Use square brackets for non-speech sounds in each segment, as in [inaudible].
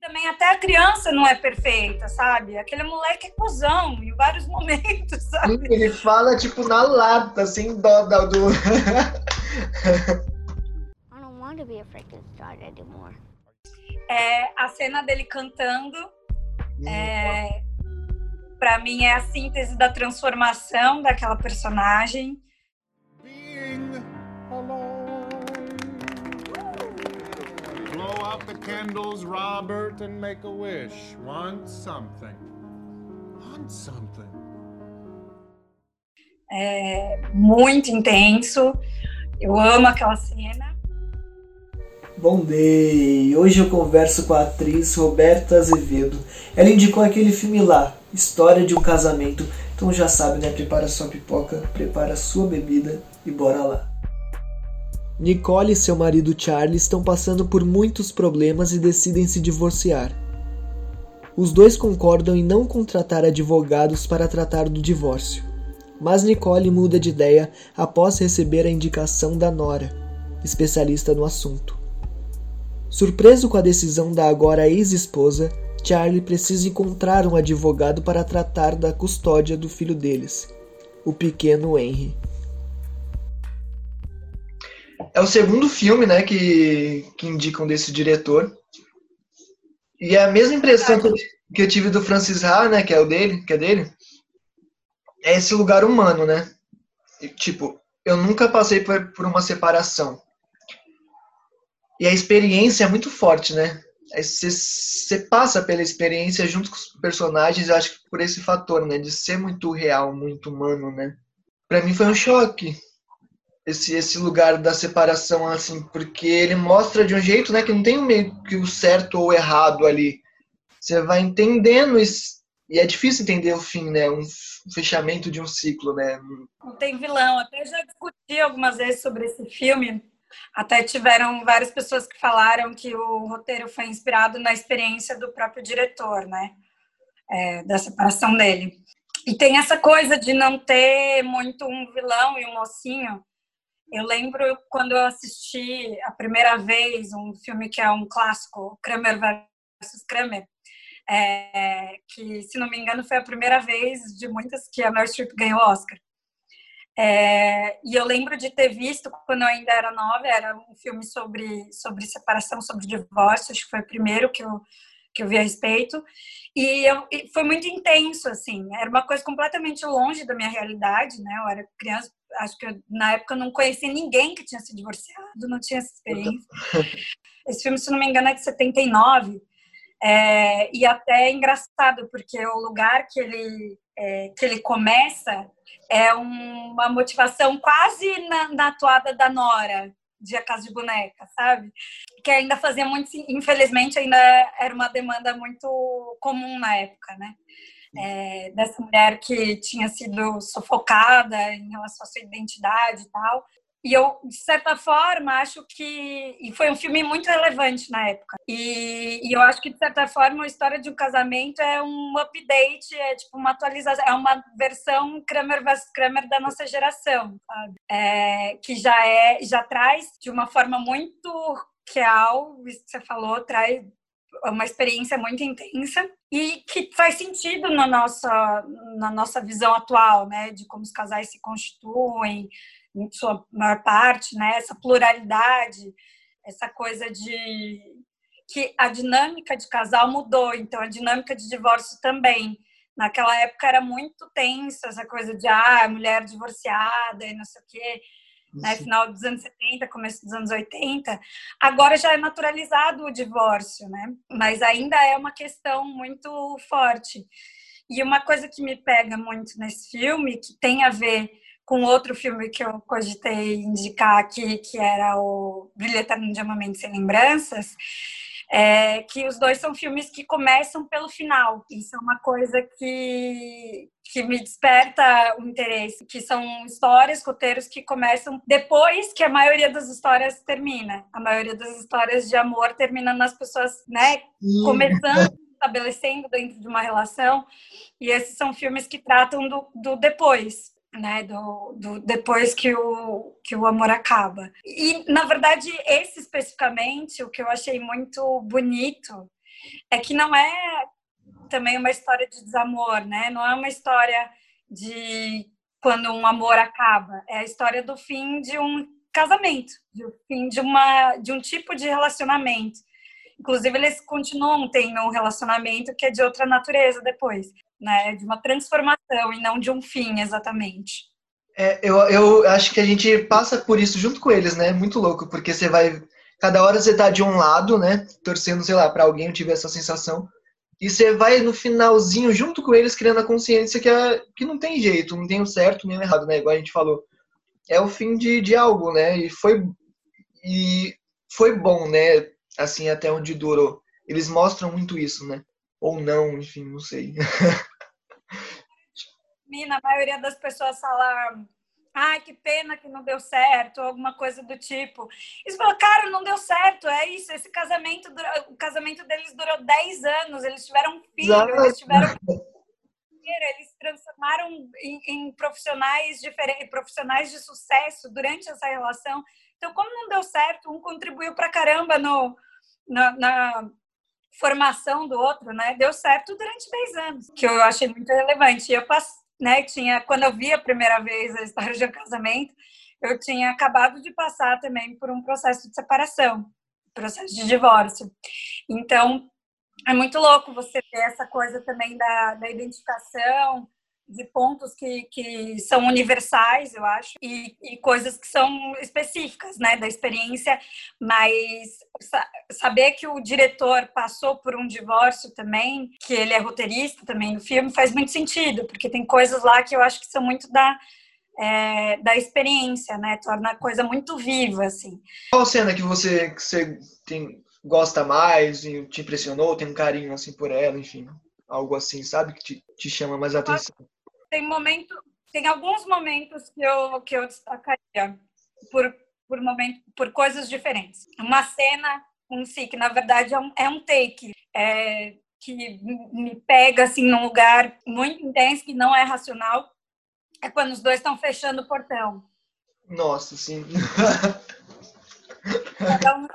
Também até a criança não é perfeita, sabe? Aquele moleque é cuzão em vários [laughs] momentos, sabe? Ele fala, tipo, na lata, sem dó do... I don't want to be a Frankenstein anymore. É, a cena dele cantando é, para mim é a síntese da transformação daquela personagem. Out the candles, Robert, and make a wish. Want something. Want something. É muito intenso. Eu amo aquela cena. Bom dia! Hoje eu converso com a atriz Roberta Azevedo. Ela indicou aquele filme lá, História de um Casamento. Então já sabe, né? Prepara sua pipoca, prepara sua bebida e bora lá. Nicole e seu marido Charlie estão passando por muitos problemas e decidem se divorciar. Os dois concordam em não contratar advogados para tratar do divórcio. Mas Nicole muda de ideia após receber a indicação da Nora, especialista no assunto. Surpreso com a decisão da agora ex-esposa, Charlie precisa encontrar um advogado para tratar da custódia do filho deles, o pequeno Henry. É o segundo filme, né, que, que indicam desse diretor. E é a mesma impressão que eu, que eu tive do Francis Ha, né, que é o dele, que é dele, é esse lugar humano, né? E, tipo, eu nunca passei por, por uma separação. E a experiência é muito forte, né? Você passa pela experiência junto com os personagens, eu acho que por esse fator, né? De ser muito real, muito humano, né? Pra mim foi um choque esse, esse lugar da separação, assim, porque ele mostra de um jeito, né? Que não tem meio que o certo ou errado ali. Você vai entendendo isso, e é difícil entender o fim, né? Um fechamento de um ciclo, né? Não tem vilão. Até já discuti algumas vezes sobre esse filme até tiveram várias pessoas que falaram que o roteiro foi inspirado na experiência do próprio diretor, né? É, da separação dele. E tem essa coisa de não ter muito um vilão e um mocinho. Eu lembro quando eu assisti a primeira vez um filme que é um clássico, Kramer versus Kramer, é, que, se não me engano, foi a primeira vez de muitas que a Meryl Streep ganhou Oscar. É, e eu lembro de ter visto, quando eu ainda era nova, era um filme sobre, sobre separação, sobre divórcio, acho que foi o primeiro que eu, que eu vi a respeito. E, eu, e foi muito intenso, assim, era uma coisa completamente longe da minha realidade, né? Eu era criança, acho que eu, na época eu não conhecia ninguém que tinha se divorciado, não tinha essa experiência. [laughs] Esse filme, se não me engano, é de 79. É, e até é engraçado, porque o lugar que ele, é, que ele começa é uma motivação quase na, na toada da Nora, de A Casa de Boneca, sabe? Que ainda fazia muito, infelizmente, ainda era uma demanda muito comum na época, né? É, dessa mulher que tinha sido sufocada em relação à sua identidade e tal. E eu, de certa forma, acho que. E foi um filme muito relevante na época. E, e, eu acho que, de certa forma, a história de um casamento é um update, é tipo uma atualização, é uma versão Kramer vs Kramer da nossa geração, sabe? É, que já, é, já traz de uma forma muito real, isso que você falou, traz uma experiência muito intensa e que faz sentido na nossa, na nossa visão atual, né? De como os casais se constituem em sua maior parte, né? Essa pluralidade, essa coisa de que a dinâmica de casal mudou, então a dinâmica de divórcio também. Naquela época era muito tensa essa coisa de ah, mulher divorciada e não sei o quê, né? Final dos anos 70, começo dos anos 80. Agora já é naturalizado o divórcio, né? Mas ainda é uma questão muito forte. E uma coisa que me pega muito nesse filme, que tem a ver com outro filme que eu cogitei indicar aqui, que era o Brilho Eterno de Amamento Sem Lembranças, é que os dois são filmes que começam pelo final. Isso é uma coisa que, que me desperta o interesse, que são histórias, roteiros que começam depois que a maioria das histórias termina. A maioria das histórias de amor termina nas pessoas, né, começando estabelecendo dentro de uma relação. E esses são filmes que tratam do, do depois né, do, do, depois que o, que o amor acaba. E, na verdade, esse especificamente, o que eu achei muito bonito é que não é também uma história de desamor, né? Não é uma história de quando um amor acaba. É a história do fim de um casamento, do fim de uma de um tipo de relacionamento. Inclusive eles continuam tendo um relacionamento que é de outra natureza depois, né? De uma transformação e não de um fim exatamente. É, eu, eu acho que a gente passa por isso junto com eles, né? Muito louco, porque você vai cada hora você tá de um lado, né? Torcendo, sei lá, para alguém eu tive essa sensação. E você vai no finalzinho junto com eles criando a consciência que, é, que não tem jeito, não tem o certo nem o errado, né? Igual a gente falou. É o fim de, de algo, né? E foi, e foi bom, né? Assim, até onde durou. Eles mostram muito isso, né? Ou não, enfim, não sei. [laughs] Mina, a maioria das pessoas fala ai, que pena que não deu certo, alguma coisa do tipo. Eles falaram, cara, não deu certo, é isso, esse casamento, o casamento deles durou 10 anos, eles tiveram um filho, Exato. eles tiveram eles transformaram em, em, profissionais diferentes, profissionais de sucesso durante essa relação. Então, como não deu certo, um contribuiu pra caramba no, na, na formação do outro, né? Deu certo durante 10 anos, que eu achei muito relevante. E eu passei né, tinha, quando eu vi a primeira vez a história de um casamento, eu tinha acabado de passar também por um processo de separação, processo de divórcio. Então, é muito louco você ter essa coisa também da, da identificação, de pontos que, que são universais, eu acho, e, e, coisas que são específicas, né, da experiência, mas saber que o diretor passou por um divórcio também, que ele é roteirista também do filme, faz muito sentido, porque tem coisas lá que eu acho que são muito da, é, da experiência, né, torna a coisa muito viva, assim. Qual cena que você, que você tem, gosta mais e te impressionou, tem um carinho, assim, por ela, enfim algo assim, sabe? Que te, te chama mais atenção tem momento, tem alguns momentos que eu que eu destacaria por por momento, por coisas diferentes. Uma cena um si que na verdade é um, é um take, é, que me pega assim num lugar muito intenso que não é racional. É quando os dois estão fechando o portão. Nossa, sim. Então,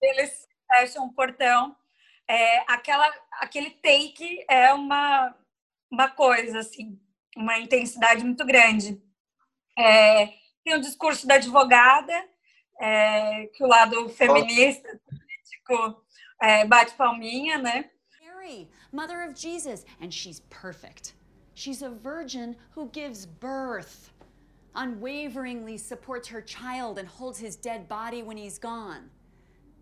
eles fecham o portão. É, aquela, aquele take é uma, uma coisa assim uma intensidade muito grande. É, tem o discurso da advogada, é, que o lado feminista, político, é, bate palminha, né? Mary, mother of Jesus, and she's perfect. She's a virgin who gives birth, unwaveringly supports her child and holds his dead body when he's gone.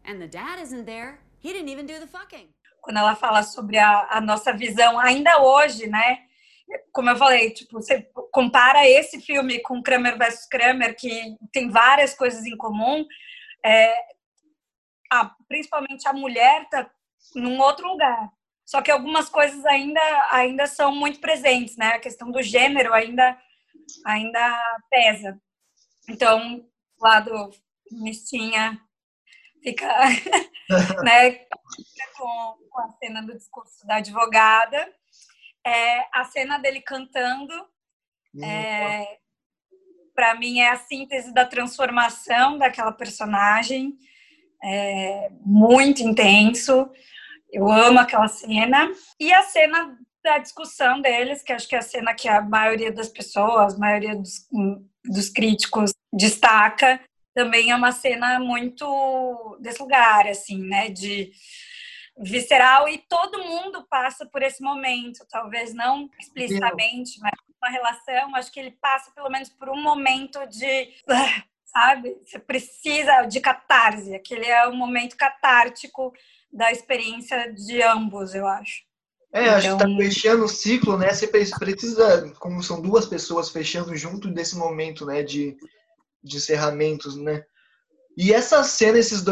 And the dad isn't there. He didn't even do the fucking. Quando ela fala sobre a, a nossa visão, ainda hoje, né? Como eu falei, tipo, você compara esse filme com Kramer vs Kramer, que tem várias coisas em comum, é, a, principalmente a mulher tá num outro lugar. Só que algumas coisas ainda, ainda são muito presentes, né? A questão do gênero ainda, ainda pesa. Então, o lado mistinha fica, [laughs] né, [laughs] com, com a cena do discurso da advogada é a cena dele cantando. É, para mim é a síntese da transformação daquela personagem. É muito intenso. Eu amo aquela cena. E a cena da discussão deles, que acho que é a cena que a maioria das pessoas, a maioria dos, dos críticos destaca, também é uma cena muito desse lugar, assim, né? De visceral e todo mundo passa por esse momento, talvez não explicitamente, mas uma relação, acho que ele passa pelo menos por um momento de, sabe, você precisa de catarse, aquele é o momento catártico da experiência de ambos, eu acho. É, acho que tá então fechando o ciclo, né? Você precisa, como são duas pessoas fechando junto desse momento, né, de, de encerramentos, né? E essa cena, esses dois